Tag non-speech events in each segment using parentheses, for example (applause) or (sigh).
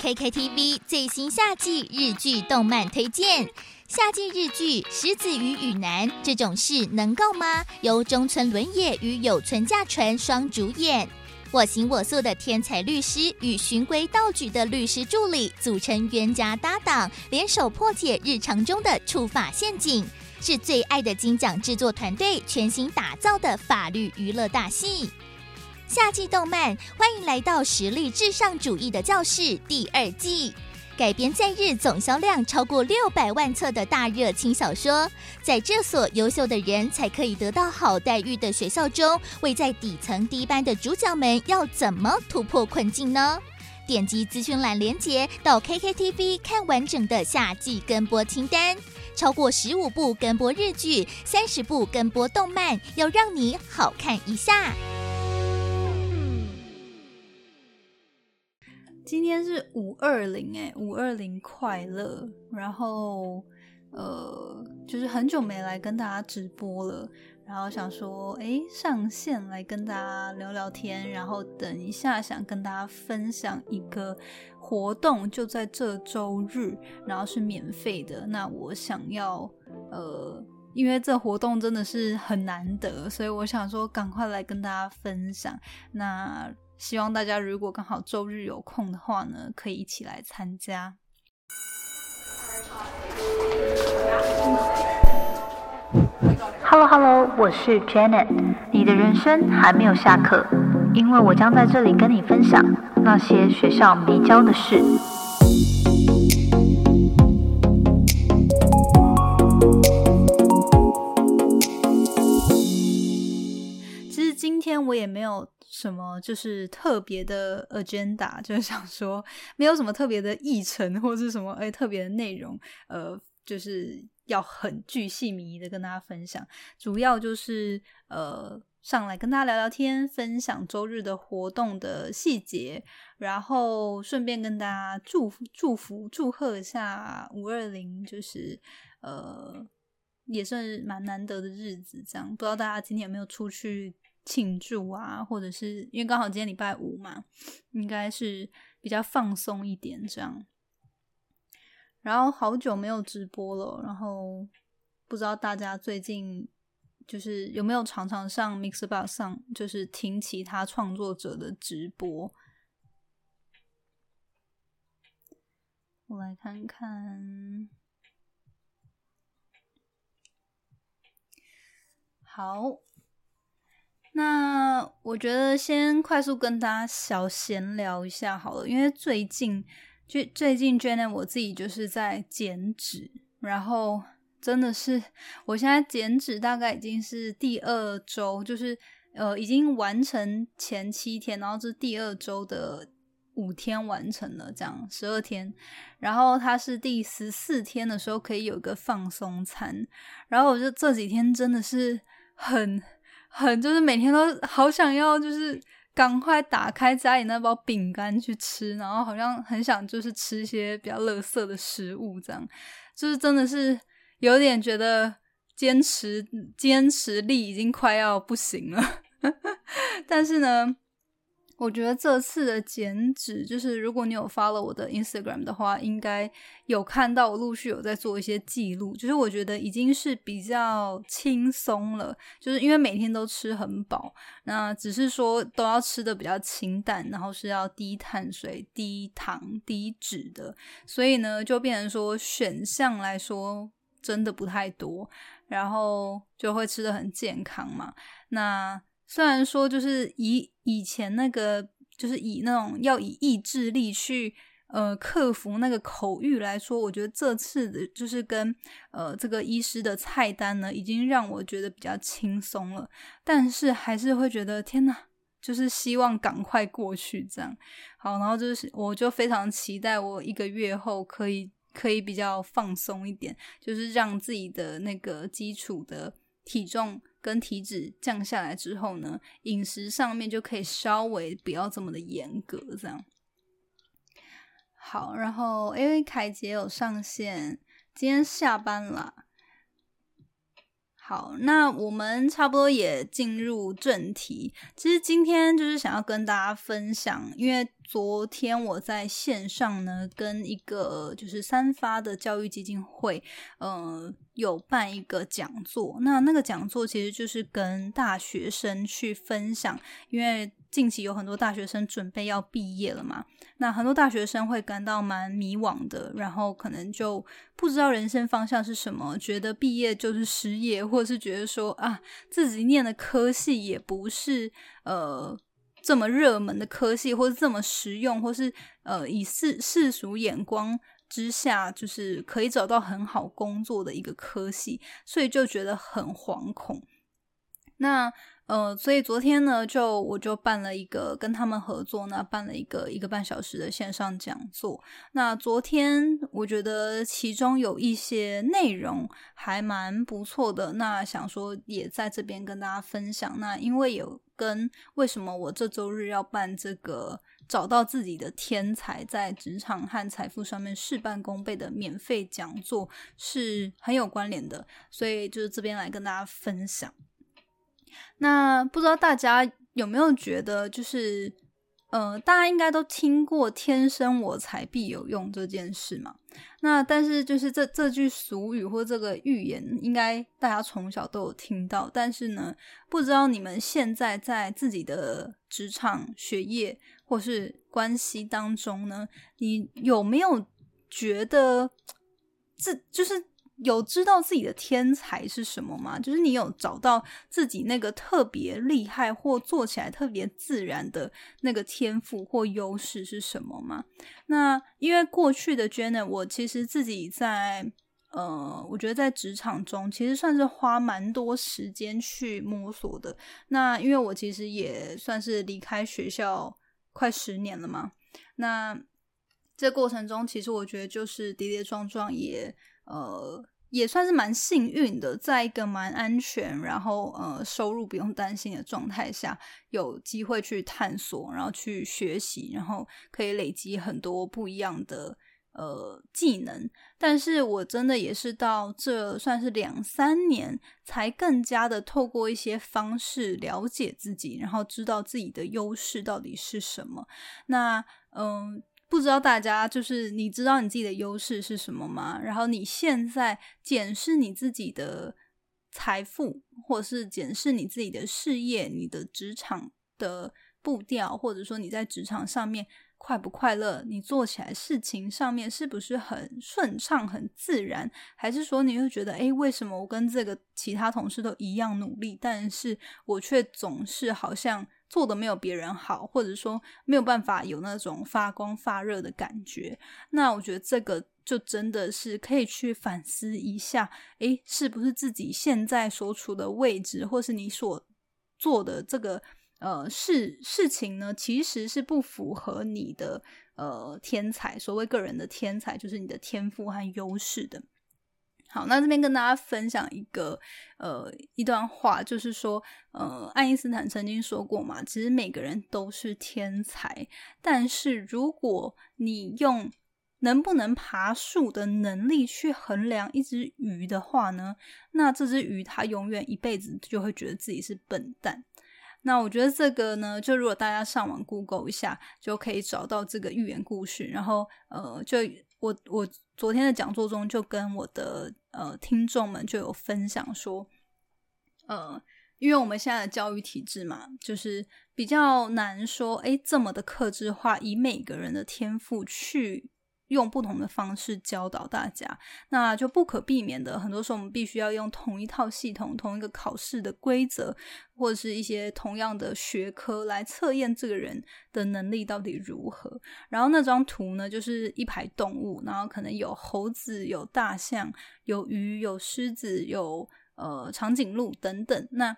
KKTV 最新夏季日剧动漫推荐，夏季日剧《石子与雨男》这种事能够吗？由中村伦也与有村架纯双主演，我行我素的天才律师与循规蹈矩的律师助理组成冤家搭档，联手破解日常中的触法陷阱，是最爱的金奖制作团队全新打造的法律娱乐大戏。夏季动漫，欢迎来到实力至上主义的教室第二季，改编在日总销量超过六百万册的大热轻小说，在这所优秀的人才可以得到好待遇的学校中，位在底层低班的主角们要怎么突破困境呢？点击资讯栏连接到 KKTV 看完整的夏季跟播清单，超过十五部跟播日剧，三十部跟播动漫，要让你好看一下。今天是五二零哎，五二零快乐！然后呃，就是很久没来跟大家直播了，然后想说哎，上线来跟大家聊聊天，然后等一下想跟大家分享一个活动，就在这周日，然后是免费的。那我想要呃，因为这活动真的是很难得，所以我想说赶快来跟大家分享。那希望大家如果刚好周日有空的话呢，可以一起来参加。Hello Hello，我是 Janet。你的人生还没有下课，因为我将在这里跟你分享那些学校没教的事。今天我也没有。什么就是特别的 agenda，就是想说没有什么特别的议程或是什么哎特别的内容，呃，就是要很巨细靡遗的跟大家分享。主要就是呃上来跟大家聊聊天，分享周日的活动的细节，然后顺便跟大家祝福祝福祝贺一下五二零，就是呃也算是蛮难得的日子。这样不知道大家今天有没有出去？庆祝啊，或者是因为刚好今天礼拜五嘛，应该是比较放松一点这样。然后好久没有直播了，然后不知道大家最近就是有没有常常上 Mixbox 上，就是听其他创作者的直播。我来看看，好。那我觉得先快速跟大家小闲聊一下好了，因为最近最最近 j e n n 我自己就是在减脂，然后真的是我现在减脂大概已经是第二周，就是呃已经完成前七天，然后这第二周的五天完成了，这样十二天，然后它是第十四天的时候可以有一个放松餐，然后我就这几天真的是很。很就是每天都好想要，就是赶快打开家里那包饼干去吃，然后好像很想就是吃一些比较乐色的食物，这样就是真的是有点觉得坚持坚持力已经快要不行了，(laughs) 但是呢。我觉得这次的减脂，就是如果你有发了我的 Instagram 的话，应该有看到我陆续有在做一些记录。就是我觉得已经是比较轻松了，就是因为每天都吃很饱，那只是说都要吃的比较清淡，然后是要低碳水、低糖、低脂的，所以呢，就变成说选项来说真的不太多，然后就会吃的很健康嘛。那虽然说，就是以以前那个，就是以那种要以意志力去呃克服那个口欲来说，我觉得这次的就是跟呃这个医师的菜单呢，已经让我觉得比较轻松了。但是还是会觉得天呐，就是希望赶快过去这样。好，然后就是我就非常期待我一个月后可以可以比较放松一点，就是让自己的那个基础的体重。跟体脂降下来之后呢，饮食上面就可以稍微不要这么的严格，这样。好，然后因为凯杰有上线，今天下班了。好，那我们差不多也进入正题。其实今天就是想要跟大家分享，因为昨天我在线上呢，跟一个就是三发的教育基金会，呃，有办一个讲座。那那个讲座其实就是跟大学生去分享，因为。近期有很多大学生准备要毕业了嘛，那很多大学生会感到蛮迷惘的，然后可能就不知道人生方向是什么，觉得毕业就是失业，或是觉得说啊，自己念的科系也不是呃这么热门的科系，或是这么实用，或是呃以世世俗眼光之下，就是可以找到很好工作的一个科系，所以就觉得很惶恐。那。呃，所以昨天呢，就我就办了一个跟他们合作，那办了一个一个半小时的线上讲座。那昨天我觉得其中有一些内容还蛮不错的，那想说也在这边跟大家分享。那因为有跟为什么我这周日要办这个找到自己的天才在职场和财富上面事半功倍的免费讲座是很有关联的，所以就是这边来跟大家分享。那不知道大家有没有觉得，就是呃，大家应该都听过“天生我材必有用”这件事嘛？那但是就是这这句俗语或这个寓言，应该大家从小都有听到。但是呢，不知道你们现在在自己的职场、学业或是关系当中呢，你有没有觉得这就是？有知道自己的天才是什么吗？就是你有找到自己那个特别厉害或做起来特别自然的那个天赋或优势是什么吗？那因为过去的 Jenna，我其实自己在呃，我觉得在职场中其实算是花蛮多时间去摸索的。那因为我其实也算是离开学校快十年了嘛。那这过程中，其实我觉得就是跌跌撞撞也。呃，也算是蛮幸运的，在一个蛮安全，然后呃收入不用担心的状态下，有机会去探索，然后去学习，然后可以累积很多不一样的呃技能。但是我真的也是到这算是两三年，才更加的透过一些方式了解自己，然后知道自己的优势到底是什么。那嗯。不知道大家就是你知道你自己的优势是什么吗？然后你现在检视你自己的财富，或者是检视你自己的事业、你的职场的步调，或者说你在职场上面快不快乐？你做起来事情上面是不是很顺畅、很自然？还是说你会觉得，哎，为什么我跟这个其他同事都一样努力，但是我却总是好像？做的没有别人好，或者说没有办法有那种发光发热的感觉，那我觉得这个就真的是可以去反思一下，诶，是不是自己现在所处的位置，或是你所做的这个呃事事情呢，其实是不符合你的呃天才，所谓个人的天才，就是你的天赋和优势的。好，那这边跟大家分享一个呃一段话，就是说，呃，爱因斯坦曾经说过嘛，其实每个人都是天才，但是如果你用能不能爬树的能力去衡量一只鱼的话呢，那这只鱼它永远一辈子就会觉得自己是笨蛋。那我觉得这个呢，就如果大家上网 Google 一下，就可以找到这个寓言故事，然后呃，就。我我昨天的讲座中就跟我的呃听众们就有分享说，呃，因为我们现在的教育体制嘛，就是比较难说，哎，这么的克制化，以每个人的天赋去。用不同的方式教导大家，那就不可避免的，很多时候我们必须要用同一套系统、同一个考试的规则，或者是一些同样的学科来测验这个人的能力到底如何。然后那张图呢，就是一排动物，然后可能有猴子、有大象、有鱼、有狮子、有呃长颈鹿等等。那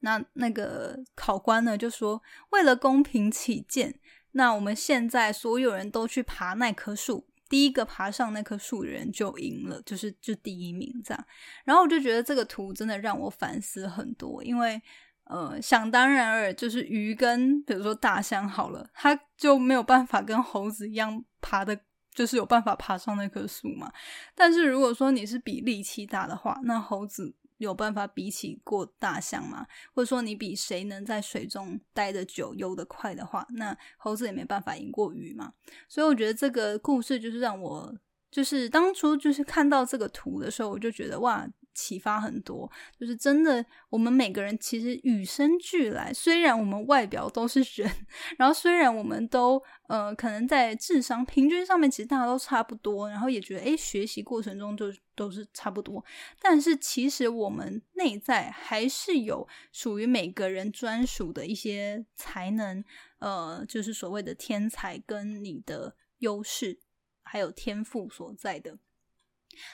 那那个考官呢，就说为了公平起见。那我们现在所有人都去爬那棵树，第一个爬上那棵树的人就赢了，就是就第一名这样。然后我就觉得这个图真的让我反思很多，因为呃，想当然尔就是鱼跟比如说大象好了，它就没有办法跟猴子一样爬的，就是有办法爬上那棵树嘛。但是如果说你是比力气大的话，那猴子。有办法比起过大象吗？或者说你比谁能在水中待得久、游得快的话，那猴子也没办法赢过鱼嘛。所以我觉得这个故事就是让我，就是当初就是看到这个图的时候，我就觉得哇。启发很多，就是真的，我们每个人其实与生俱来。虽然我们外表都是人，然后虽然我们都呃可能在智商平均上面其实大家都差不多，然后也觉得诶学习过程中就都是差不多，但是其实我们内在还是有属于每个人专属的一些才能，呃，就是所谓的天才跟你的优势还有天赋所在的。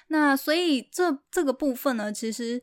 那所以这这个部分呢，其实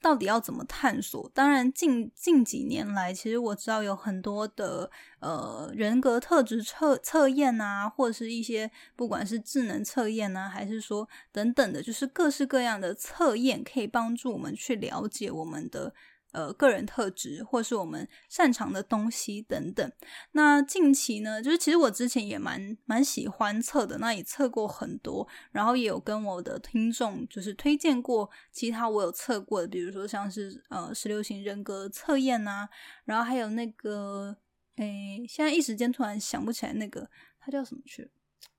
到底要怎么探索？当然，近近几年来，其实我知道有很多的呃人格特质测测验啊，或者是一些不管是智能测验啊，还是说等等的，就是各式各样的测验，可以帮助我们去了解我们的。呃，个人特质或是我们擅长的东西等等。那近期呢，就是其实我之前也蛮蛮喜欢测的，那也测过很多，然后也有跟我的听众就是推荐过其他我有测过的，比如说像是呃十六型人格测验啊，然后还有那个诶，现在一时间突然想不起来那个它叫什么去。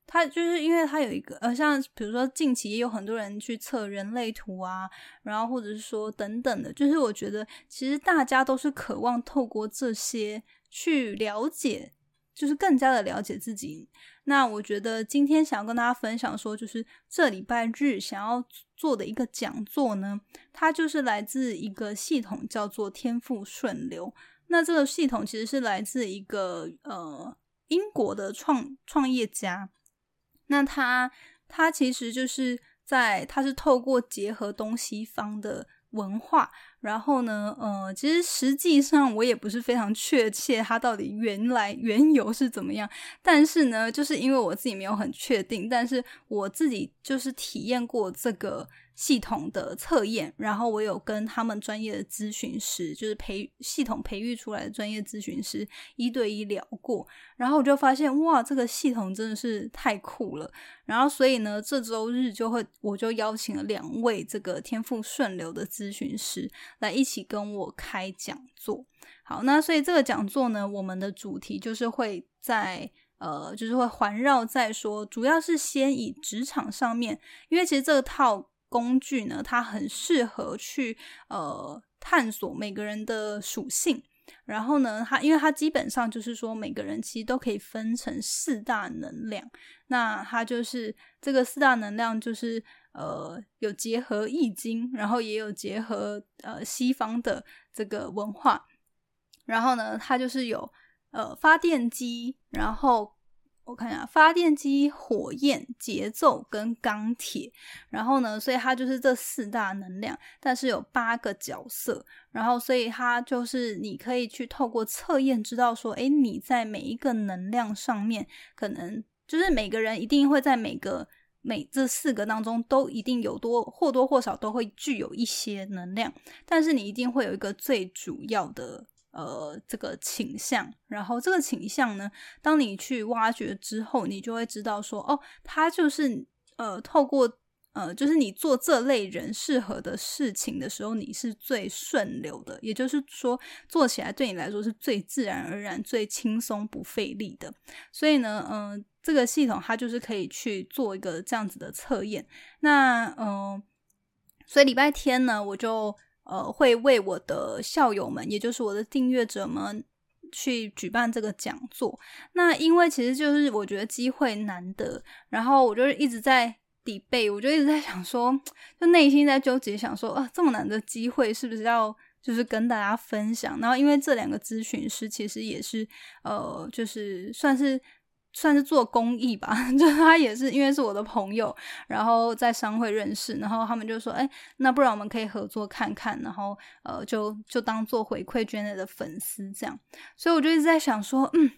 它就是因为它有一个呃，像比如说近期也有很多人去测人类图啊，然后或者是说等等的，就是我觉得其实大家都是渴望透过这些去了解，就是更加的了解自己。那我觉得今天想要跟大家分享说，就是这礼拜日想要做的一个讲座呢，它就是来自一个系统叫做天赋顺流。那这个系统其实是来自一个呃英国的创创业家。那他他其实就是在，他是透过结合东西方的文化，然后呢，呃，其实实际上我也不是非常确切，它到底原来缘由是怎么样，但是呢，就是因为我自己没有很确定，但是我自己就是体验过这个。系统的测验，然后我有跟他们专业的咨询师，就是培系统培育出来的专业咨询师一对一聊过，然后我就发现哇，这个系统真的是太酷了。然后所以呢，这周日就会我就邀请了两位这个天赋顺流的咨询师来一起跟我开讲座。好，那所以这个讲座呢，我们的主题就是会在呃，就是会环绕在说，主要是先以职场上面，因为其实这套。工具呢，它很适合去呃探索每个人的属性。然后呢，它因为它基本上就是说每个人其实都可以分成四大能量。那它就是这个四大能量，就是呃有结合易经，然后也有结合呃西方的这个文化。然后呢，它就是有呃发电机，然后。我看一下，发电机、火焰、节奏跟钢铁，然后呢，所以它就是这四大能量，但是有八个角色，然后所以它就是你可以去透过测验知道说，哎，你在每一个能量上面，可能就是每个人一定会在每个每这四个当中都一定有多或多或少都会具有一些能量，但是你一定会有一个最主要的。呃，这个倾向，然后这个倾向呢，当你去挖掘之后，你就会知道说，哦，它就是呃，透过呃，就是你做这类人适合的事情的时候，你是最顺流的，也就是说，做起来对你来说是最自然而然、最轻松不费力的。所以呢，嗯，这个系统它就是可以去做一个这样子的测验。那嗯，所以礼拜天呢，我就。呃，会为我的校友们，也就是我的订阅者们，去举办这个讲座。那因为其实就是我觉得机会难得，然后我就是一直在抵备，我就一直在想说，就内心在纠结，想说啊，这么难的机会是不是要就是跟大家分享？然后因为这两个咨询师其实也是呃，就是算是。算是做公益吧，(laughs) 就他也是因为是我的朋友，然后在商会认识，然后他们就说，哎，那不然我们可以合作看看，然后呃，就就当做回馈捐内的粉丝这样，所以我就一直在想说，嗯，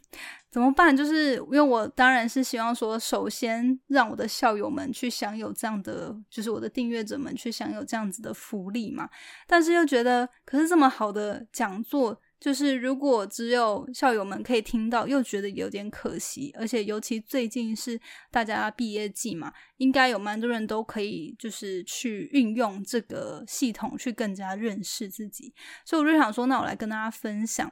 怎么办？就是因为我当然是希望说，首先让我的校友们去享有这样的，就是我的订阅者们去享有这样子的福利嘛，但是又觉得，可是这么好的讲座。就是如果只有校友们可以听到，又觉得有点可惜。而且尤其最近是大家毕业季嘛，应该有蛮多人都可以就是去运用这个系统去更加认识自己。所以我就想说，那我来跟大家分享。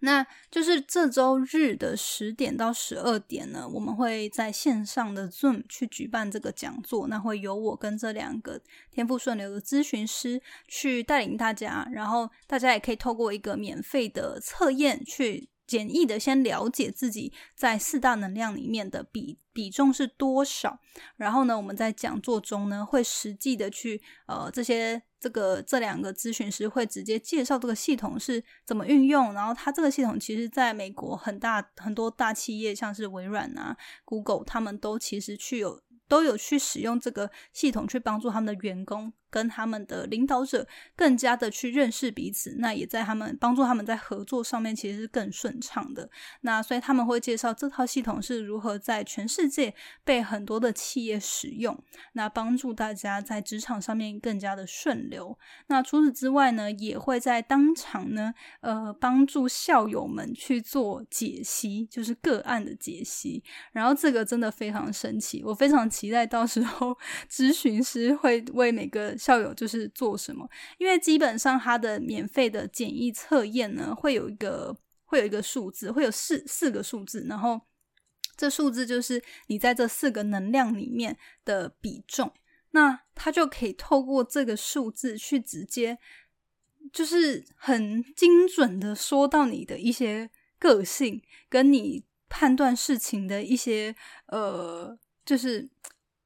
那就是这周日的十点到十二点呢，我们会在线上的 Zoom 去举办这个讲座。那会由我跟这两个天赋顺流的咨询师去带领大家，然后大家也可以透过一个免费的测验去。简易的先了解自己在四大能量里面的比比重是多少，然后呢，我们在讲座中呢会实际的去呃这些这个这两个咨询师会直接介绍这个系统是怎么运用，然后它这个系统其实在美国很大很多大企业像是微软啊、Google 他们都其实去有都有去使用这个系统去帮助他们的员工。跟他们的领导者更加的去认识彼此，那也在他们帮助他们在合作上面其实是更顺畅的。那所以他们会介绍这套系统是如何在全世界被很多的企业使用，那帮助大家在职场上面更加的顺流。那除此之外呢，也会在当场呢，呃，帮助校友们去做解析，就是个案的解析。然后这个真的非常神奇，我非常期待到时候 (laughs) 咨询师会为每个。校友就是做什么？因为基本上他的免费的简易测验呢，会有一个会有一个数字，会有四四个数字，然后这数字就是你在这四个能量里面的比重，那他就可以透过这个数字去直接，就是很精准的说到你的一些个性，跟你判断事情的一些呃，就是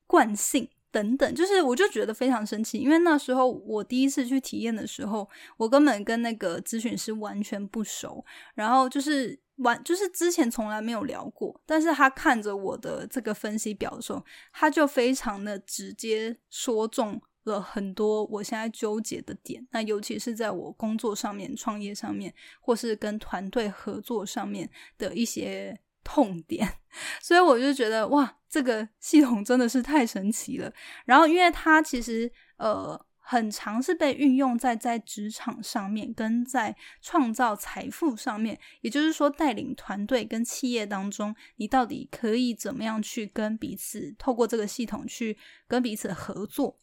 惯性。等等，就是我就觉得非常生气，因为那时候我第一次去体验的时候，我根本跟那个咨询师完全不熟，然后就是完就是之前从来没有聊过，但是他看着我的这个分析表的时候，他就非常的直接说中了很多我现在纠结的点，那尤其是在我工作上面、创业上面，或是跟团队合作上面的一些。痛点，(laughs) 所以我就觉得哇，这个系统真的是太神奇了。然后，因为它其实呃，很常是被运用在在职场上面，跟在创造财富上面。也就是说，带领团队跟企业当中，你到底可以怎么样去跟彼此透过这个系统去跟彼此合作？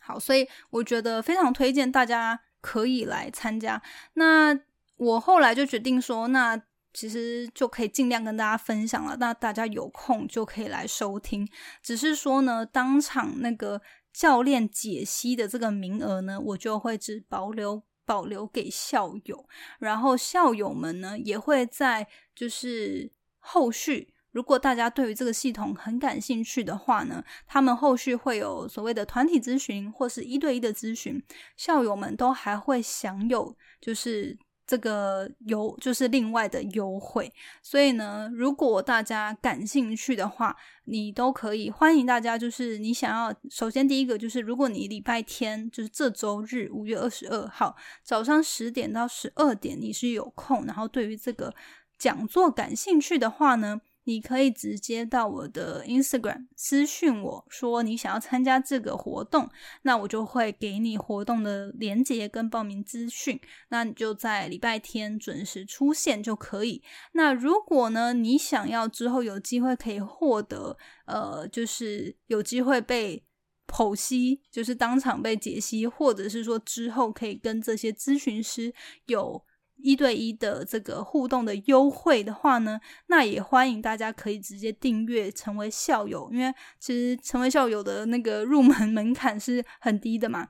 好，所以我觉得非常推荐大家可以来参加。那我后来就决定说，那。其实就可以尽量跟大家分享了，那大家有空就可以来收听。只是说呢，当场那个教练解析的这个名额呢，我就会只保留保留给校友，然后校友们呢也会在就是后续，如果大家对于这个系统很感兴趣的话呢，他们后续会有所谓的团体咨询或是一对一的咨询，校友们都还会享有就是。这个优就是另外的优惠，所以呢，如果大家感兴趣的话，你都可以欢迎大家。就是你想要，首先第一个就是，如果你礼拜天就是这周日五月二十二号早上十点到十二点你是有空，然后对于这个讲座感兴趣的话呢。你可以直接到我的 Instagram 私讯我说你想要参加这个活动，那我就会给你活动的链接跟报名资讯。那你就在礼拜天准时出现就可以。那如果呢，你想要之后有机会可以获得，呃，就是有机会被剖析，就是当场被解析，或者是说之后可以跟这些咨询师有。一对一的这个互动的优惠的话呢，那也欢迎大家可以直接订阅成为校友，因为其实成为校友的那个入门门槛是很低的嘛。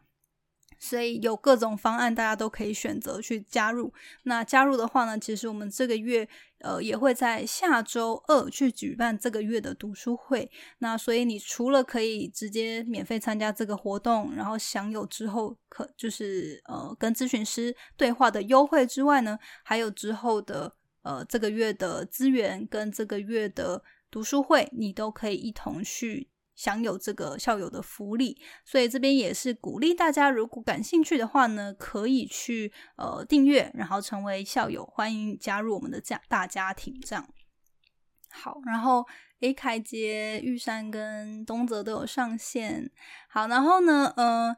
所以有各种方案，大家都可以选择去加入。那加入的话呢，其实我们这个月呃也会在下周二去举办这个月的读书会。那所以你除了可以直接免费参加这个活动，然后享有之后可就是呃跟咨询师对话的优惠之外呢，还有之后的呃这个月的资源跟这个月的读书会，你都可以一同去。享有这个校友的福利，所以这边也是鼓励大家，如果感兴趣的话呢，可以去呃订阅，然后成为校友，欢迎加入我们的家大家庭。这样好，然后 A 凯杰、玉山跟东泽都有上线。好，然后呢，呃，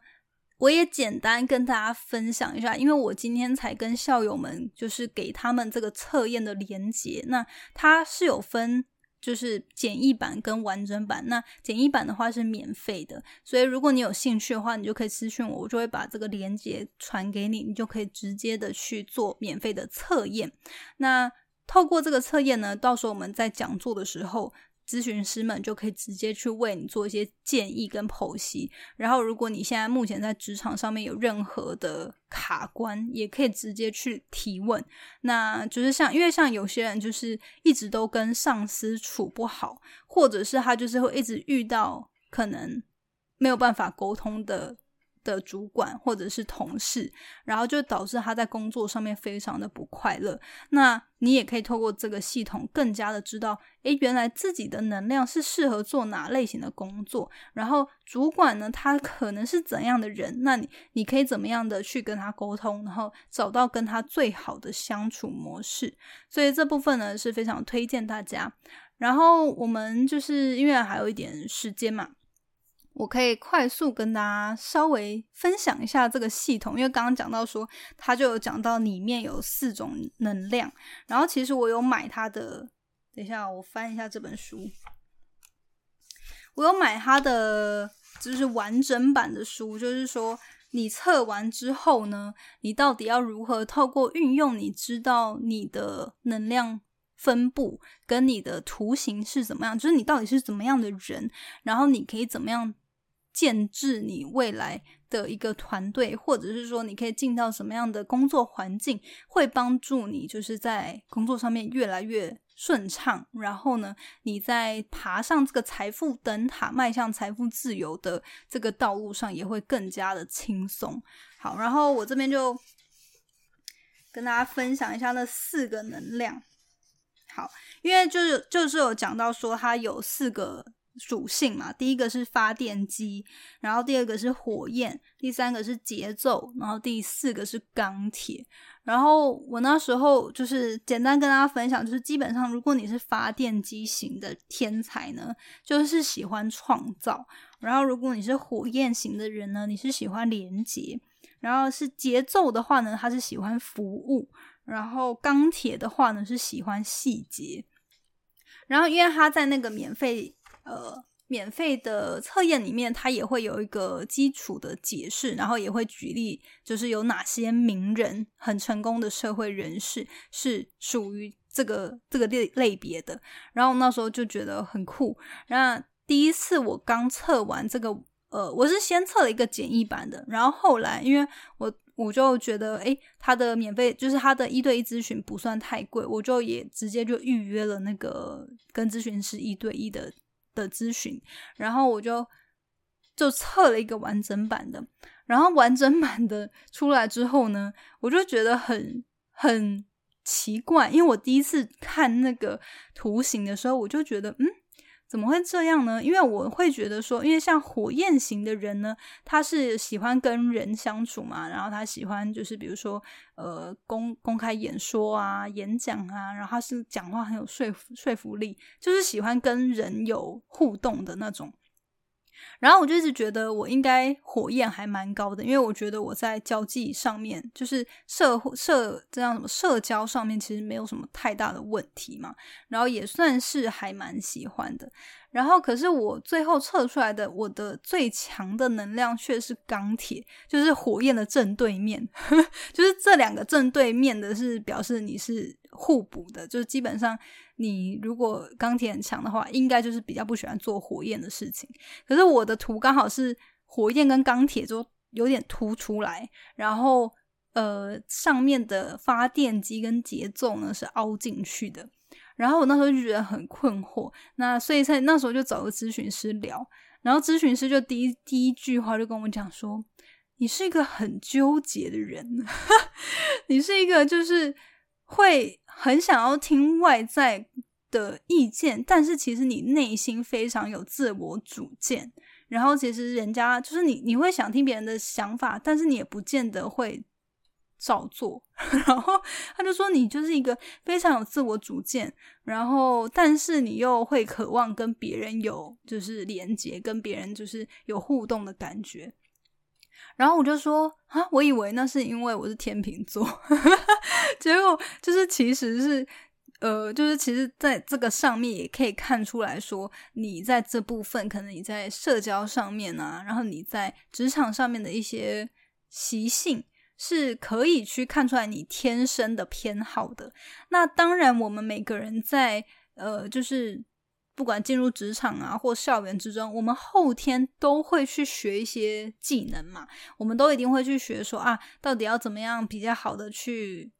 我也简单跟大家分享一下，因为我今天才跟校友们就是给他们这个测验的连接，那它是有分。就是简易版跟完整版，那简易版的话是免费的，所以如果你有兴趣的话，你就可以私信我，我就会把这个链接传给你，你就可以直接的去做免费的测验。那透过这个测验呢，到时候我们在讲座的时候。咨询师们就可以直接去为你做一些建议跟剖析，然后如果你现在目前在职场上面有任何的卡关，也可以直接去提问。那就是像，因为像有些人就是一直都跟上司处不好，或者是他就是会一直遇到可能没有办法沟通的。的主管或者是同事，然后就导致他在工作上面非常的不快乐。那你也可以透过这个系统，更加的知道，诶，原来自己的能量是适合做哪类型的工作。然后主管呢，他可能是怎样的人？那你你可以怎么样的去跟他沟通，然后找到跟他最好的相处模式。所以这部分呢是非常推荐大家。然后我们就是因为还有一点时间嘛。我可以快速跟大家稍微分享一下这个系统，因为刚刚讲到说，他就有讲到里面有四种能量，然后其实我有买他的，等一下我翻一下这本书，我有买他的就是完整版的书，就是说你测完之后呢，你到底要如何透过运用，你知道你的能量分布跟你的图形是怎么样，就是你到底是怎么样的人，然后你可以怎么样。建制你未来的一个团队，或者是说你可以进到什么样的工作环境，会帮助你就是在工作上面越来越顺畅。然后呢，你在爬上这个财富灯塔，迈向财富自由的这个道路上，也会更加的轻松。好，然后我这边就跟大家分享一下那四个能量。好，因为就是就是有讲到说它有四个。属性嘛，第一个是发电机，然后第二个是火焰，第三个是节奏，然后第四个是钢铁。然后我那时候就是简单跟大家分享，就是基本上如果你是发电机型的天才呢，就是喜欢创造；然后如果你是火焰型的人呢，你是喜欢连接；然后是节奏的话呢，他是喜欢服务；然后钢铁的话呢，是喜欢细节。然后因为他在那个免费。呃，免费的测验里面，它也会有一个基础的解释，然后也会举例，就是有哪些名人很成功的社会人士是属于这个这个类类别的。然后那时候就觉得很酷。那第一次我刚测完这个，呃，我是先测了一个简易版的，然后后来因为我我就觉得，诶，他的免费就是他的一对一咨询不算太贵，我就也直接就预约了那个跟咨询师一对一的。的咨询，然后我就就测了一个完整版的，然后完整版的出来之后呢，我就觉得很很奇怪，因为我第一次看那个图形的时候，我就觉得嗯。怎么会这样呢？因为我会觉得说，因为像火焰型的人呢，他是喜欢跟人相处嘛，然后他喜欢就是比如说呃公公开演说啊、演讲啊，然后他是讲话很有说服说服力，就是喜欢跟人有互动的那种。然后我就一直觉得我应该火焰还蛮高的，因为我觉得我在交际上面，就是社社这样什么社交上面，其实没有什么太大的问题嘛。然后也算是还蛮喜欢的。然后可是我最后测出来的，我的最强的能量却是钢铁，就是火焰的正对面，(laughs) 就是这两个正对面的是表示你是互补的，就是基本上。你如果钢铁很强的话，应该就是比较不喜欢做火焰的事情。可是我的图刚好是火焰跟钢铁就有点凸出来，然后呃上面的发电机跟节奏呢是凹进去的。然后我那时候就觉得很困惑，那所以在那时候就找个咨询师聊，然后咨询师就第一第一句话就跟我讲说：“你是一个很纠结的人，(laughs) 你是一个就是会。”很想要听外在的意见，但是其实你内心非常有自我主见。然后其实人家就是你，你会想听别人的想法，但是你也不见得会照做。(laughs) 然后他就说你就是一个非常有自我主见，然后但是你又会渴望跟别人有就是连接，跟别人就是有互动的感觉。然后我就说啊，我以为那是因为我是天秤座，(laughs) 结果就是其实是。呃，就是其实在这个上面也可以看出来说，你在这部分可能你在社交上面啊，然后你在职场上面的一些习性是可以去看出来你天生的偏好的。那当然，我们每个人在呃，就是不管进入职场啊或校园之中，我们后天都会去学一些技能嘛，我们都一定会去学说啊，到底要怎么样比较好的去。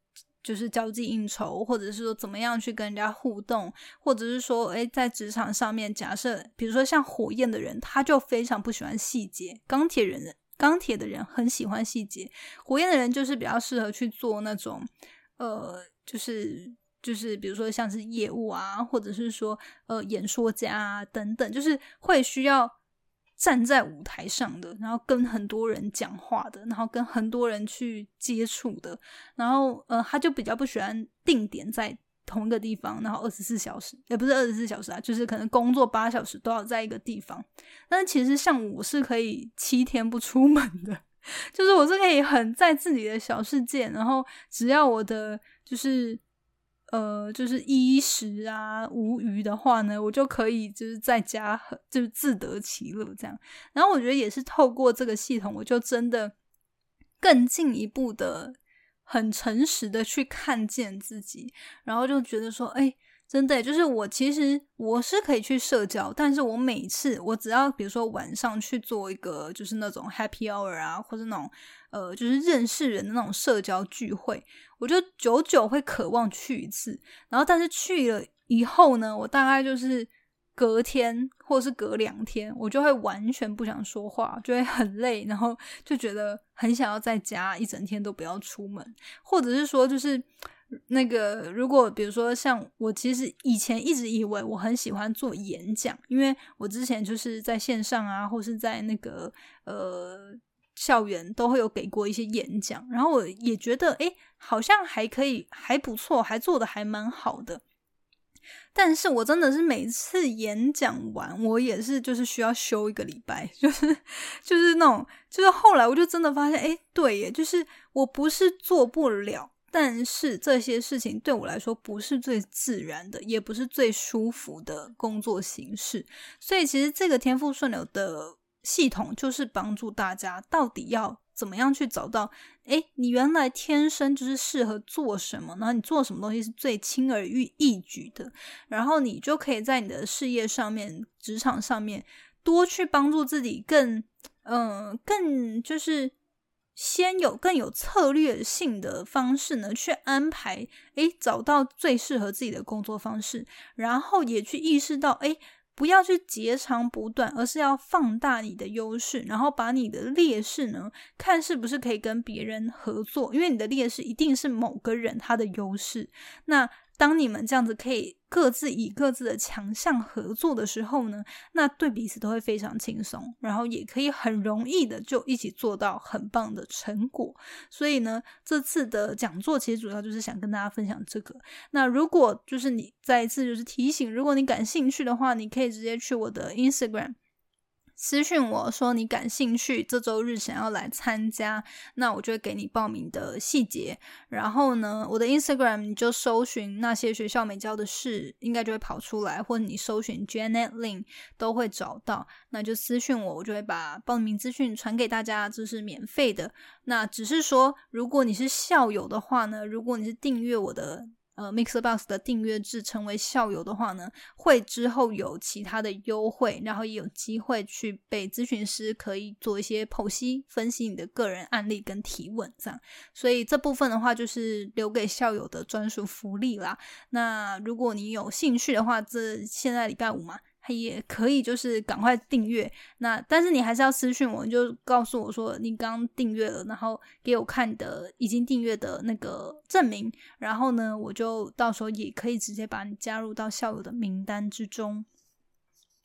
就是交际应酬，或者是说怎么样去跟人家互动，或者是说，诶，在职场上面，假设比如说像火焰的人，他就非常不喜欢细节；钢铁人，钢铁的人很喜欢细节；火焰的人就是比较适合去做那种，呃，就是就是比如说像是业务啊，或者是说呃演说家啊等等，就是会需要。站在舞台上的，然后跟很多人讲话的，然后跟很多人去接触的，然后呃，他就比较不喜欢定点在同一个地方，然后二十四小时，也不是二十四小时啊，就是可能工作八小时都要在一个地方。但是其实像我是可以七天不出门的，(laughs) 就是我是可以很在自己的小世界，然后只要我的就是。呃，就是衣食啊无余的话呢，我就可以就是在家就是自得其乐这样。然后我觉得也是透过这个系统，我就真的更进一步的很诚实的去看见自己，然后就觉得说，哎。真的，就是我其实我是可以去社交，但是我每次我只要比如说晚上去做一个就是那种 happy hour 啊，或者那种呃就是认识人的那种社交聚会，我就久久会渴望去一次。然后但是去了以后呢，我大概就是隔天或者是隔两天，我就会完全不想说话，就会很累，然后就觉得很想要在家一整天都不要出门，或者是说就是。那个，如果比如说像我，其实以前一直以为我很喜欢做演讲，因为我之前就是在线上啊，或是在那个呃校园都会有给过一些演讲，然后我也觉得哎，好像还可以，还不错，还做的还蛮好的。但是我真的是每次演讲完，我也是就是需要休一个礼拜，(laughs) 就是就是那种，就是后来我就真的发现，哎，对耶，就是我不是做不了。但是这些事情对我来说不是最自然的，也不是最舒服的工作形式。所以，其实这个天赋顺流的系统就是帮助大家到底要怎么样去找到，哎，你原来天生就是适合做什么，然后你做什么东西是最轻而易易举的，然后你就可以在你的事业上面、职场上面多去帮助自己，更嗯，更就是。先有更有策略性的方式呢，去安排，诶，找到最适合自己的工作方式，然后也去意识到，诶，不要去截长补短，而是要放大你的优势，然后把你的劣势呢，看是不是可以跟别人合作，因为你的劣势一定是某个人他的优势，那。当你们这样子可以各自以各自的强项合作的时候呢，那对彼此都会非常轻松，然后也可以很容易的就一起做到很棒的成果。所以呢，这次的讲座其实主要就是想跟大家分享这个。那如果就是你再一次就是提醒，如果你感兴趣的话，你可以直接去我的 Instagram。私讯我说你感兴趣，这周日想要来参加，那我就会给你报名的细节。然后呢，我的 Instagram 你就搜寻那些学校没教的事，应该就会跑出来，或者你搜寻 Janet Lin 都会找到。那就私讯我，我就会把报名资讯传给大家，这是免费的。那只是说，如果你是校友的话呢，如果你是订阅我的。呃，Mixbox 的订阅制成为校友的话呢，会之后有其他的优惠，然后也有机会去被咨询师可以做一些剖析、分析你的个人案例跟提问这样。所以这部分的话，就是留给校友的专属福利啦。那如果你有兴趣的话，这现在礼拜五嘛。也可以，就是赶快订阅。那但是你还是要私信我，你就告诉我说你刚订阅了，然后给我看的已经订阅的那个证明。然后呢，我就到时候也可以直接把你加入到校友的名单之中。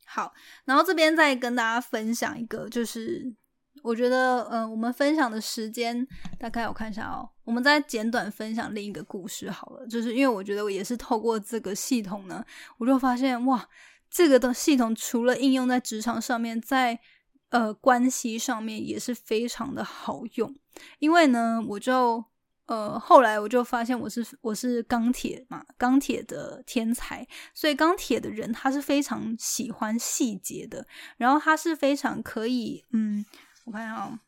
好，然后这边再跟大家分享一个，就是我觉得，嗯，我们分享的时间大概我看一下哦，我们再简短分享另一个故事好了。就是因为我觉得我也是透过这个系统呢，我就发现哇。这个的系统除了应用在职场上面，在呃关系上面也是非常的好用。因为呢，我就呃后来我就发现我是我是钢铁嘛，钢铁的天才，所以钢铁的人他是非常喜欢细节的，然后他是非常可以嗯，我看一下啊。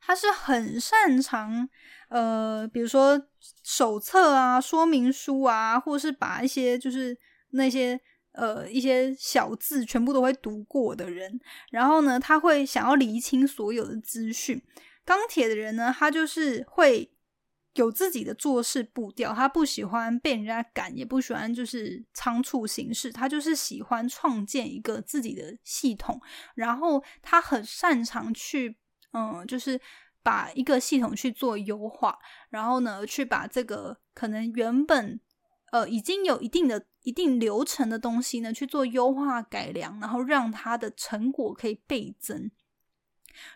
他是很擅长，呃，比如说手册啊、说明书啊，或是把一些就是那些呃一些小字全部都会读过的人。然后呢，他会想要厘清所有的资讯。钢铁的人呢，他就是会有自己的做事步调，他不喜欢被人家赶，也不喜欢就是仓促行事，他就是喜欢创建一个自己的系统。然后他很擅长去。嗯，就是把一个系统去做优化，然后呢，去把这个可能原本呃已经有一定的一定流程的东西呢去做优化改良，然后让它的成果可以倍增。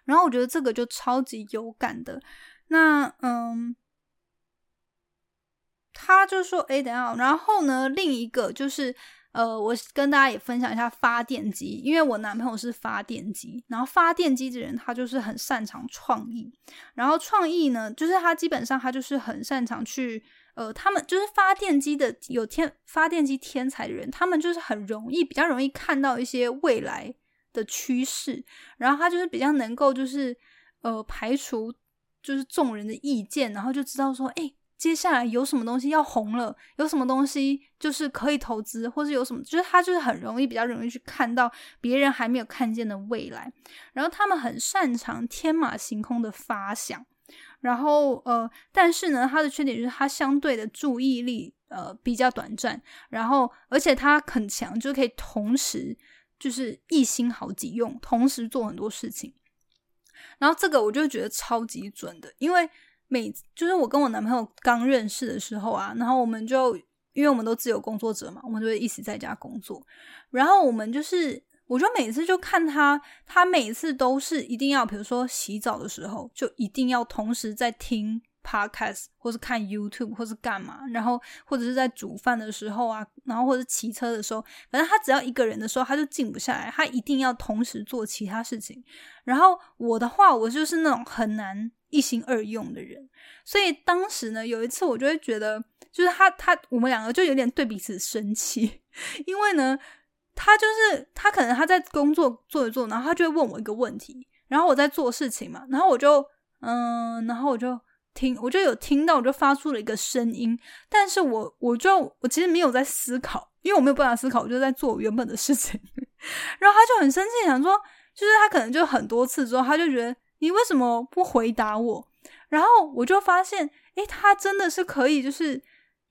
然后我觉得这个就超级有感的。那嗯，他就说：“哎，等下。”然后呢，另一个就是。呃，我跟大家也分享一下发电机，因为我男朋友是发电机，然后发电机的人他就是很擅长创意，然后创意呢，就是他基本上他就是很擅长去，呃，他们就是发电机的有天发电机天才的人，他们就是很容易比较容易看到一些未来的趋势，然后他就是比较能够就是呃排除就是众人的意见，然后就知道说，哎。接下来有什么东西要红了？有什么东西就是可以投资，或是有什么，就是他就是很容易，比较容易去看到别人还没有看见的未来。然后他们很擅长天马行空的发想。然后呃，但是呢，他的缺点就是他相对的注意力呃比较短暂。然后而且他很强，就可以同时就是一心好几用，同时做很多事情。然后这个我就觉得超级准的，因为。每就是我跟我男朋友刚认识的时候啊，然后我们就因为我们都自由工作者嘛，我们就一起在家工作。然后我们就是，我就每次就看他，他每次都是一定要，比如说洗澡的时候，就一定要同时在听 podcast，或是看 YouTube，或是干嘛。然后或者是在煮饭的时候啊，然后或者骑车的时候，反正他只要一个人的时候，他就静不下来，他一定要同时做其他事情。然后我的话，我就是那种很难。一心二用的人，所以当时呢，有一次我就会觉得，就是他他我们两个就有点对彼此生气，(laughs) 因为呢，他就是他可能他在工作做一做，然后他就会问我一个问题，然后我在做事情嘛，然后我就嗯，然后我就听，我就有听到，我就发出了一个声音，但是我我就我其实没有在思考，因为我没有办法思考，我就在做原本的事情，(laughs) 然后他就很生气，想说，就是他可能就很多次之后，他就觉得。你为什么不回答我？然后我就发现，诶，他真的是可以，就是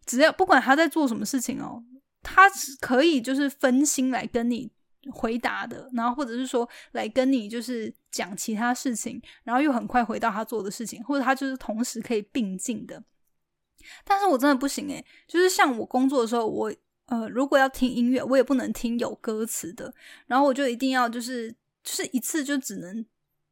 只要不管他在做什么事情哦，他可以就是分心来跟你回答的，然后或者是说来跟你就是讲其他事情，然后又很快回到他做的事情，或者他就是同时可以并进的。但是我真的不行诶，就是像我工作的时候，我呃如果要听音乐，我也不能听有歌词的，然后我就一定要就是就是一次就只能。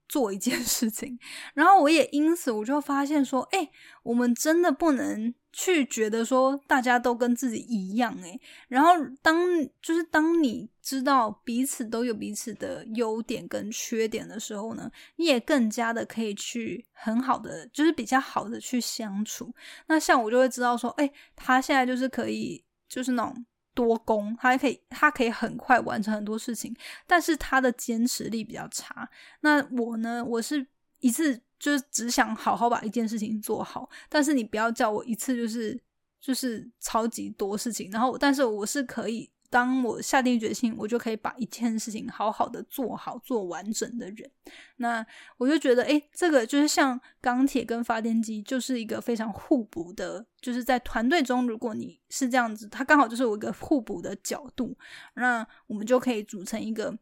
做一件事情，然后我也因此我就发现说，哎，我们真的不能去觉得说大家都跟自己一样，哎，然后当就是当你知道彼此都有彼此的优点跟缺点的时候呢，你也更加的可以去很好的，就是比较好的去相处。那像我就会知道说，哎，他现在就是可以，就是那种。多功，他可以，他可以很快完成很多事情，但是他的坚持力比较差。那我呢？我是一次就是只想好好把一件事情做好，但是你不要叫我一次就是就是超级多事情，然后但是我是可以。当我下定决心，我就可以把一件事情好好的做好、做完整的人。那我就觉得，诶，这个就是像钢铁跟发电机，就是一个非常互补的。就是在团队中，如果你是这样子，它刚好就是有一个互补的角度，那我们就可以组成一个。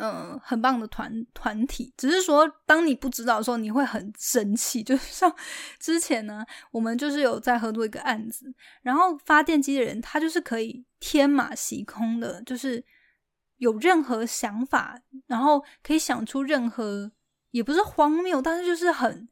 嗯，很棒的团团体，只是说，当你不知道的时候，你会很生气。(laughs) 就是像之前呢，我们就是有在合作一个案子，然后发电机的人他就是可以天马行空的，就是有任何想法，然后可以想出任何，也不是荒谬，但是就是很，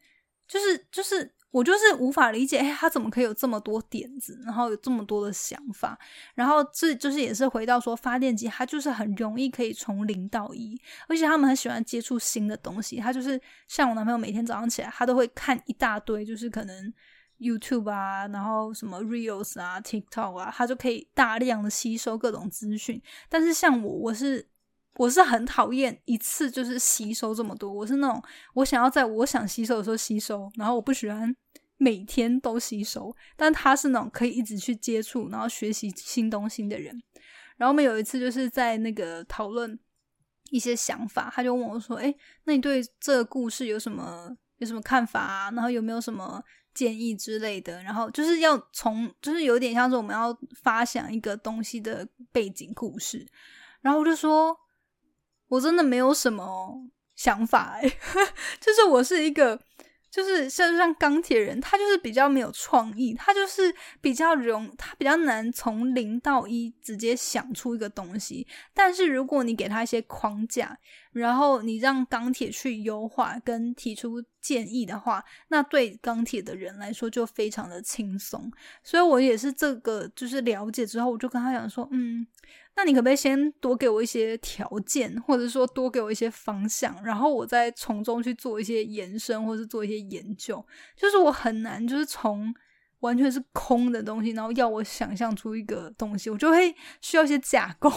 就是就是我就是无法理解，哎，他怎么可以有这么多点子，然后有这么多的想法，然后这就是也是回到说发电机，它就是很容易可以从零到一，而且他们很喜欢接触新的东西。他就是像我男朋友，每天早上起来，他都会看一大堆，就是可能 YouTube 啊，然后什么 Reels 啊、TikTok 啊，他就可以大量的吸收各种资讯。但是像我，我是我是很讨厌一次就是吸收这么多，我是那种我想要在我想吸收的时候吸收，然后我不喜欢每天都吸收。但他是那种可以一直去接触，然后学习新东西的人。然后我们有一次就是在那个讨论一些想法，他就问我说：“哎，那你对这个故事有什么有什么看法啊？然后有没有什么建议之类的？然后就是要从就是有点像是我们要发想一个东西的背景故事。然后我就说。”我真的没有什么想法哎，(laughs) 就是我是一个，就是像像钢铁人，他就是比较没有创意，他就是比较容，他比较难从零到一直接想出一个东西。但是如果你给他一些框架，然后你让钢铁去优化跟提出建议的话，那对钢铁的人来说就非常的轻松。所以我也是这个，就是了解之后，我就跟他讲说，嗯。那你可不可以先多给我一些条件，或者说多给我一些方向，然后我再从中去做一些延伸，或是做一些研究？就是我很难，就是从完全是空的东西，然后要我想象出一个东西，我就会需要一些架构。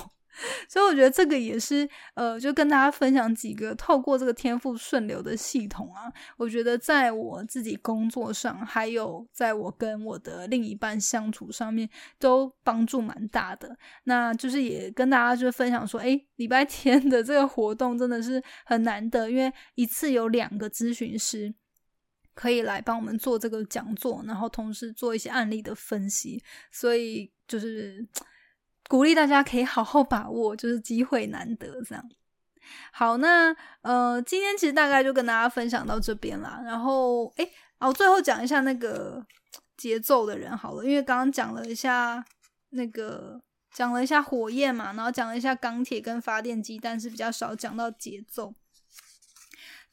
所以我觉得这个也是，呃，就跟大家分享几个透过这个天赋顺流的系统啊，我觉得在我自己工作上，还有在我跟我的另一半相处上面，都帮助蛮大的。那就是也跟大家就分享说，哎，礼拜天的这个活动真的是很难得，因为一次有两个咨询师可以来帮我们做这个讲座，然后同时做一些案例的分析，所以就是。鼓励大家可以好好把握，就是机会难得这样。好，那呃，今天其实大概就跟大家分享到这边啦。然后，哎，哦，最后讲一下那个节奏的人好了，因为刚刚讲了一下那个讲了一下火焰嘛，然后讲了一下钢铁跟发电机，但是比较少讲到节奏。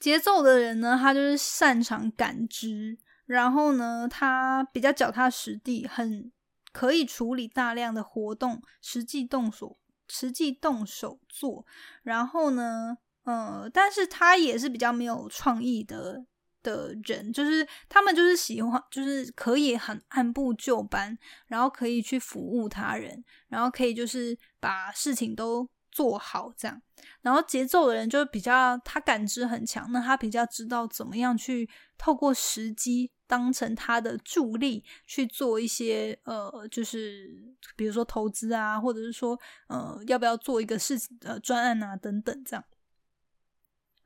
节奏的人呢，他就是擅长感知，然后呢，他比较脚踏实地，很。可以处理大量的活动，实际动手，实际动手做。然后呢，呃，但是他也是比较没有创意的的人，就是他们就是喜欢，就是可以很按部就班，然后可以去服务他人，然后可以就是把事情都做好这样。然后节奏的人就比较，他感知很强，那他比较知道怎么样去透过时机。当成他的助力去做一些呃，就是比如说投资啊，或者是说呃，要不要做一个事情呃专案啊等等这样。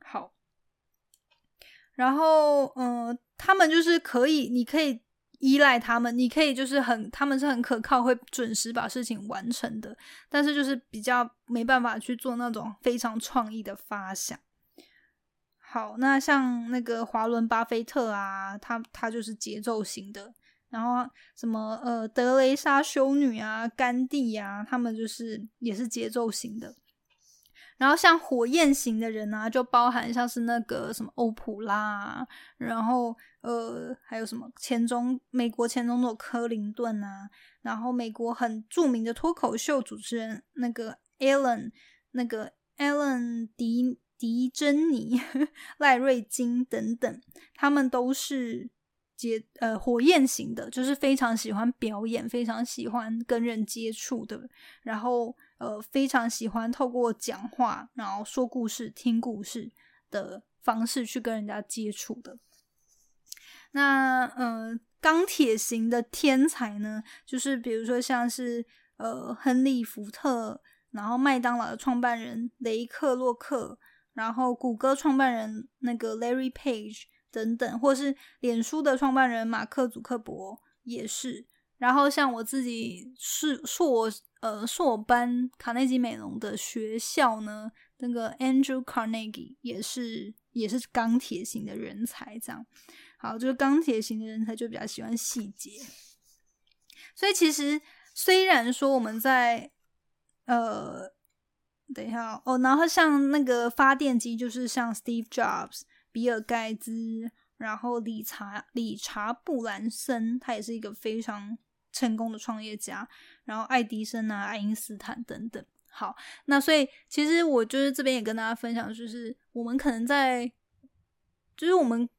好，然后嗯，他们就是可以，你可以依赖他们，你可以就是很，他们是很可靠，会准时把事情完成的。但是就是比较没办法去做那种非常创意的发想。好，那像那个华伦巴菲特啊，他他就是节奏型的，然后什么呃德雷莎修女啊、甘地啊，他们就是也是节奏型的。然后像火焰型的人啊，就包含像是那个什么欧普拉，然后呃还有什么前中美国前总统克林顿啊，然后美国很著名的脱口秀主持人那个 Ellen，那个 Ellen 迪。迪珍妮、(laughs) 赖瑞金等等，他们都是接呃火焰型的，就是非常喜欢表演，非常喜欢跟人接触的，然后呃非常喜欢透过讲话，然后说故事、听故事的方式去跟人家接触的。那呃钢铁型的天才呢，就是比如说像是呃亨利·福特，然后麦当劳的创办人雷克洛克。然后，谷歌创办人那个 Larry Page 等等，或是脸书的创办人马克·祖克伯也是。然后，像我自己是硕呃硕班卡内基美容的学校呢，那个 Andrew Carnegie 也是也是钢铁型的人才。这样，好，就是钢铁型的人才就比较喜欢细节。所以，其实虽然说我们在呃。等一下哦，然后像那个发电机，就是像 Steve Jobs、比尔盖茨，然后理查理查布兰森，他也是一个非常成功的创业家，然后爱迪生啊、爱因斯坦等等。好，那所以其实我就是这边也跟大家分享，就是我们可能在，就是我们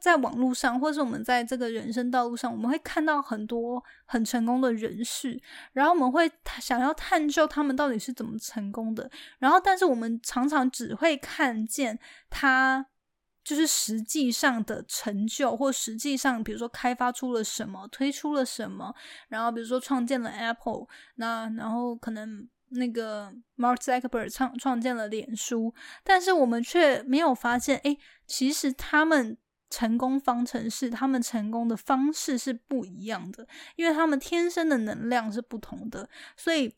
在网络上，或是我们在这个人生道路上，我们会看到很多很成功的人士，然后我们会想要探究他们到底是怎么成功的，然后但是我们常常只会看见他就是实际上的成就，或实际上比如说开发出了什么，推出了什么，然后比如说创建了 Apple，那然后可能。那个 Mark Zuckerberg 创创建了脸书，但是我们却没有发现，哎，其实他们成功方程式，他们成功的方式是不一样的，因为他们天生的能量是不同的，所以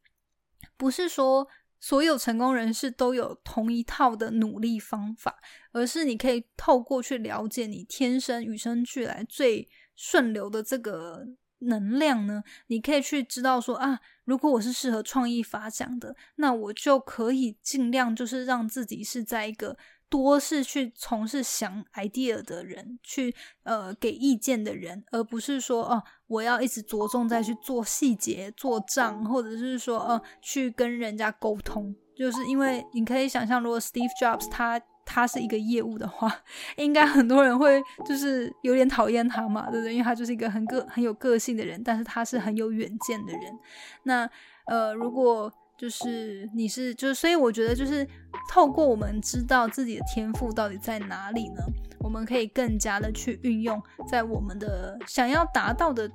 不是说所有成功人士都有同一套的努力方法，而是你可以透过去了解你天生与生俱来最顺流的这个。能量呢？你可以去知道说啊，如果我是适合创意发展的，那我就可以尽量就是让自己是在一个多是去从事想 idea 的人，去呃给意见的人，而不是说哦，我要一直着重在去做细节、做账，或者是说呃去跟人家沟通。就是因为你可以想象，如果 Steve Jobs 他。他是一个业务的话，(laughs) 应该很多人会就是有点讨厌他嘛，对不对？因为他就是一个很个很有个性的人，但是他是很有远见的人。那呃，如果就是你是就是，所以我觉得就是透过我们知道自己的天赋到底在哪里呢，我们可以更加的去运用在我们的想要达到的。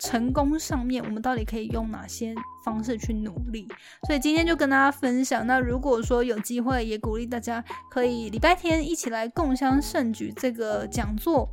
成功上面，我们到底可以用哪些方式去努力？所以今天就跟大家分享。那如果说有机会，也鼓励大家可以礼拜天一起来共襄盛举这个讲座。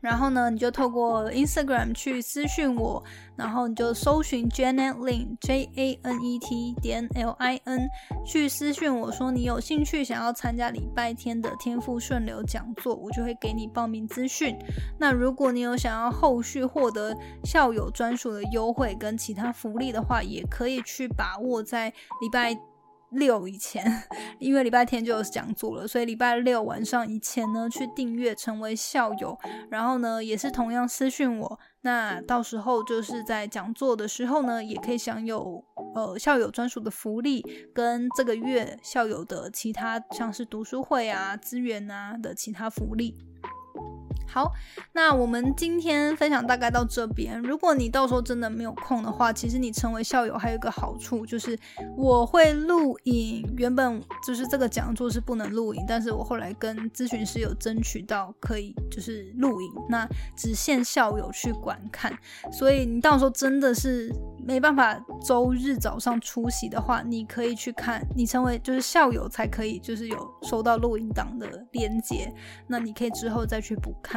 然后呢，你就透过 Instagram 去私讯我，然后你就搜寻 Janet Lin J A N E T 点 L I N 去私讯我说你有兴趣想要参加礼拜天的天赋顺流讲座，我就会给你报名资讯。那如果你有想要后续获得校友专属的优惠跟其他福利的话，也可以去把握在礼拜。六以前，(laughs) 因为礼拜天就有讲座了，所以礼拜六晚上以前呢，去订阅成为校友，然后呢，也是同样私讯我，那到时候就是在讲座的时候呢，也可以享有呃校友专属的福利，跟这个月校友的其他像是读书会啊、资源啊的其他福利。好，那我们今天分享大概到这边。如果你到时候真的没有空的话，其实你成为校友还有一个好处，就是我会录影。原本就是这个讲座是不能录影，但是我后来跟咨询师有争取到可以就是录影，那只限校友去观看。所以你到时候真的是没办法周日早上出席的话，你可以去看，你成为就是校友才可以就是有收到录影档的连接，那你可以之后再去补看。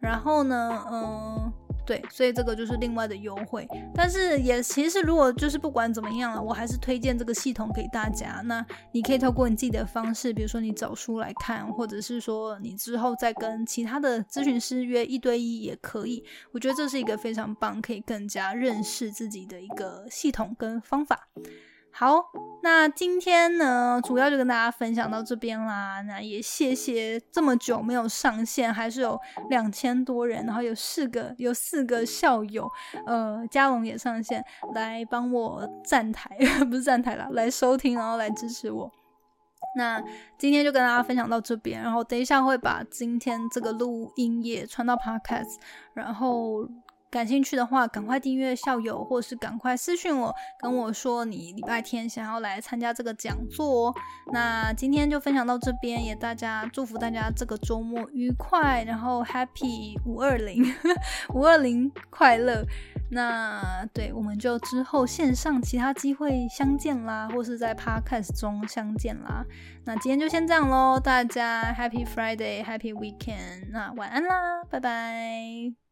然后呢，嗯，对，所以这个就是另外的优惠。但是也其实，如果就是不管怎么样了，我还是推荐这个系统给大家。那你可以透过你自己的方式，比如说你找书来看，或者是说你之后再跟其他的咨询师约一对一也可以。我觉得这是一个非常棒，可以更加认识自己的一个系统跟方法。好，那今天呢，主要就跟大家分享到这边啦。那也谢谢这么久没有上线，还是有两千多人，然后有四个有四个校友，呃，嘉龙也上线来帮我站台，(laughs) 不是站台啦，来收听，然后来支持我。那今天就跟大家分享到这边，然后等一下会把今天这个录音也传到 Podcast，然后。感兴趣的话，赶快订阅校友，或是赶快私讯我，跟我说你礼拜天想要来参加这个讲座。哦。那今天就分享到这边，也大家祝福大家这个周末愉快，然后 Happy 五二零 (laughs) 五二零快乐。那对，我们就之后线上其他机会相见啦，或是在 Podcast 中相见啦。那今天就先这样喽，大家 Happy Friday，Happy Weekend。那晚安啦，拜拜。